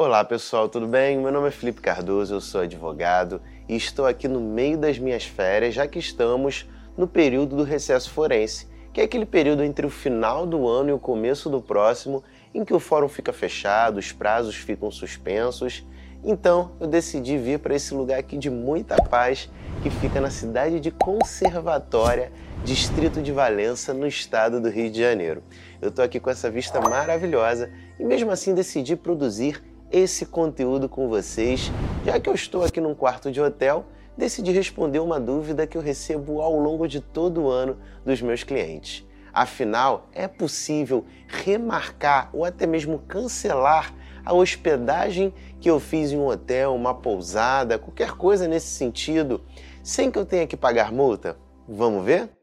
Olá pessoal, tudo bem? Meu nome é Felipe Cardoso, eu sou advogado e estou aqui no meio das minhas férias, já que estamos no período do recesso forense, que é aquele período entre o final do ano e o começo do próximo, em que o fórum fica fechado, os prazos ficam suspensos. Então eu decidi vir para esse lugar aqui de muita paz, que fica na cidade de Conservatória, distrito de Valença, no estado do Rio de Janeiro. Eu estou aqui com essa vista maravilhosa e mesmo assim decidi produzir esse conteúdo com vocês, já que eu estou aqui num quarto de hotel, decidi responder uma dúvida que eu recebo ao longo de todo o ano dos meus clientes. Afinal, é possível remarcar ou até mesmo cancelar a hospedagem que eu fiz em um hotel, uma pousada, qualquer coisa nesse sentido, sem que eu tenha que pagar multa? Vamos ver?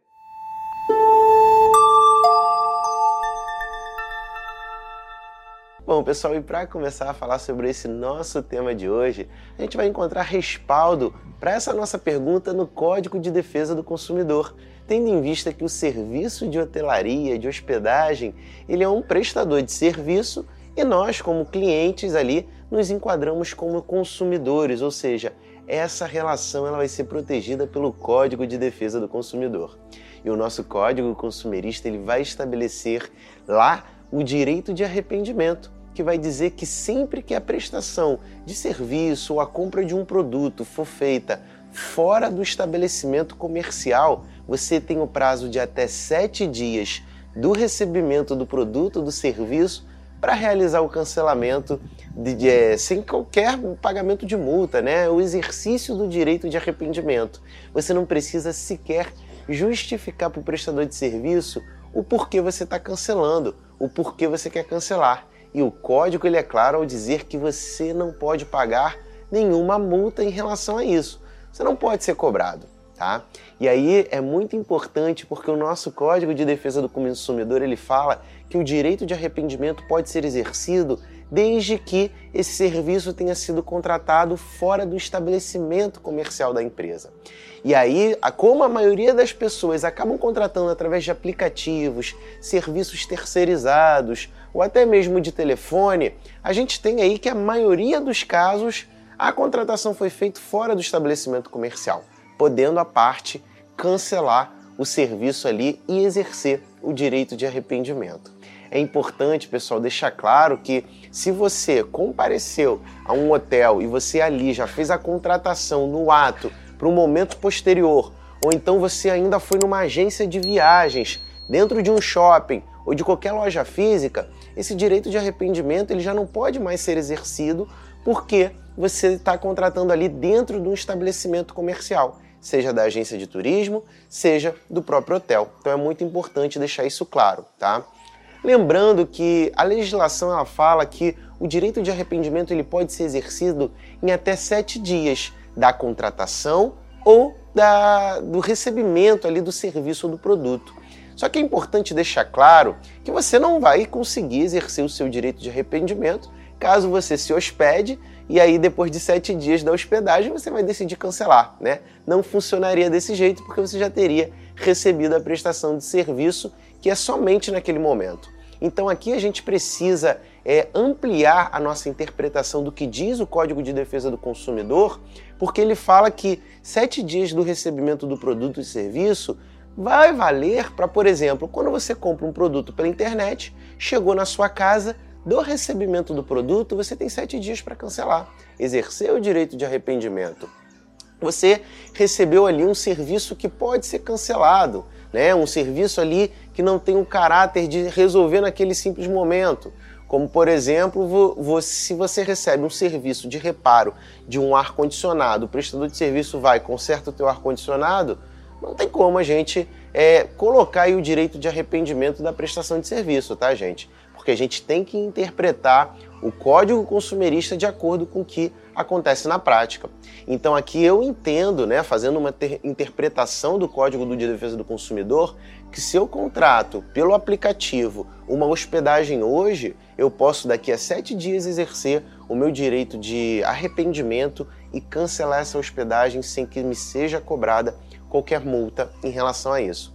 Bom, pessoal, e para começar a falar sobre esse nosso tema de hoje, a gente vai encontrar respaldo para essa nossa pergunta no Código de Defesa do Consumidor, tendo em vista que o serviço de hotelaria, de hospedagem, ele é um prestador de serviço e nós, como clientes ali, nos enquadramos como consumidores, ou seja, essa relação ela vai ser protegida pelo Código de Defesa do Consumidor. E o nosso Código Consumerista ele vai estabelecer lá o direito de arrependimento, que vai dizer que sempre que a prestação de serviço ou a compra de um produto for feita fora do estabelecimento comercial, você tem o prazo de até sete dias do recebimento do produto do serviço para realizar o cancelamento de, de, é, sem qualquer pagamento de multa, né? O exercício do direito de arrependimento. Você não precisa sequer justificar para o prestador de serviço o porquê você está cancelando, o porquê você quer cancelar. E o código ele é claro ao dizer que você não pode pagar nenhuma multa em relação a isso. Você não pode ser cobrado, tá? E aí é muito importante porque o nosso Código de Defesa do Consumidor ele fala que o direito de arrependimento pode ser exercido desde que esse serviço tenha sido contratado fora do estabelecimento comercial da empresa. E aí, como a maioria das pessoas acabam contratando através de aplicativos, serviços terceirizados ou até mesmo de telefone, a gente tem aí que a maioria dos casos a contratação foi feita fora do estabelecimento comercial, podendo a parte cancelar o serviço ali e exercer o direito de arrependimento. É importante, pessoal, deixar claro que se você compareceu a um hotel e você ali já fez a contratação no ato para um momento posterior, ou então você ainda foi numa agência de viagens, dentro de um shopping ou de qualquer loja física, esse direito de arrependimento ele já não pode mais ser exercido porque você está contratando ali dentro de um estabelecimento comercial, seja da agência de turismo, seja do próprio hotel. Então é muito importante deixar isso claro, tá? Lembrando que a legislação ela fala que o direito de arrependimento ele pode ser exercido em até sete dias da contratação ou da, do recebimento ali do serviço ou do produto. Só que é importante deixar claro que você não vai conseguir exercer o seu direito de arrependimento caso você se hospede e aí depois de sete dias da hospedagem você vai decidir cancelar, né? Não funcionaria desse jeito porque você já teria recebido a prestação de serviço que é somente naquele momento. Então aqui a gente precisa é, ampliar a nossa interpretação do que diz o Código de Defesa do Consumidor, porque ele fala que sete dias do recebimento do produto e serviço vai valer para, por exemplo, quando você compra um produto pela internet, chegou na sua casa, do recebimento do produto, você tem sete dias para cancelar, exercer o direito de arrependimento. Você recebeu ali um serviço que pode ser cancelado, né? um serviço ali que não tem o caráter de resolver naquele simples momento. Como, por exemplo, se você recebe um serviço de reparo de um ar-condicionado, o prestador de serviço vai, conserta o teu ar-condicionado, não tem como a gente é, colocar o direito de arrependimento da prestação de serviço, tá, gente? Porque a gente tem que interpretar o código consumerista de acordo com o que acontece na prática. Então aqui eu entendo, né, fazendo uma interpretação do Código de Defesa do Consumidor, que se eu contrato pelo aplicativo uma hospedagem hoje, eu posso daqui a sete dias exercer o meu direito de arrependimento e cancelar essa hospedagem sem que me seja cobrada qualquer multa em relação a isso.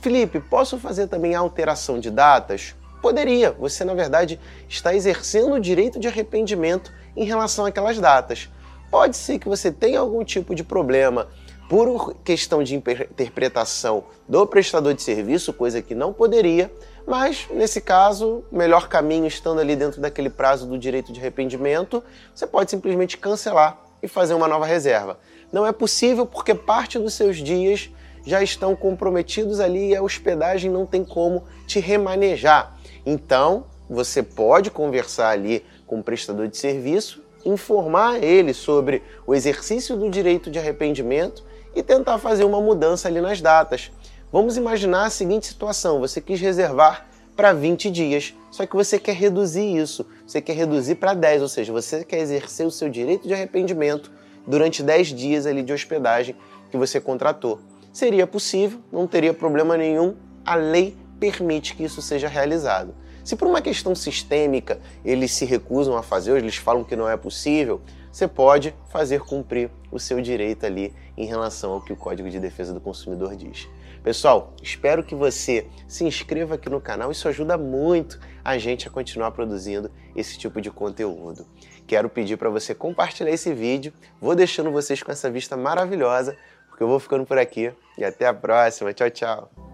Felipe, posso fazer também alteração de datas? Poderia. Você, na verdade, está exercendo o direito de arrependimento em relação àquelas datas. Pode ser que você tenha algum tipo de problema por questão de interpretação do prestador de serviço, coisa que não poderia, mas nesse caso, melhor caminho, estando ali dentro daquele prazo do direito de arrependimento, você pode simplesmente cancelar e fazer uma nova reserva. Não é possível porque parte dos seus dias já estão comprometidos ali e a hospedagem não tem como te remanejar. Então, você pode conversar ali com o prestador de serviço, informar ele sobre o exercício do direito de arrependimento e tentar fazer uma mudança ali nas datas. Vamos imaginar a seguinte situação: você quis reservar para 20 dias, só que você quer reduzir isso, você quer reduzir para 10, ou seja, você quer exercer o seu direito de arrependimento durante 10 dias ali de hospedagem que você contratou. Seria possível, não teria problema nenhum, a lei permite que isso seja realizado. Se por uma questão sistêmica eles se recusam a fazer, ou eles falam que não é possível, você pode fazer cumprir o seu direito ali em relação ao que o Código de Defesa do Consumidor diz. Pessoal, espero que você se inscreva aqui no canal, isso ajuda muito a gente a continuar produzindo esse tipo de conteúdo. Quero pedir para você compartilhar esse vídeo, vou deixando vocês com essa vista maravilhosa, porque eu vou ficando por aqui e até a próxima. Tchau, tchau.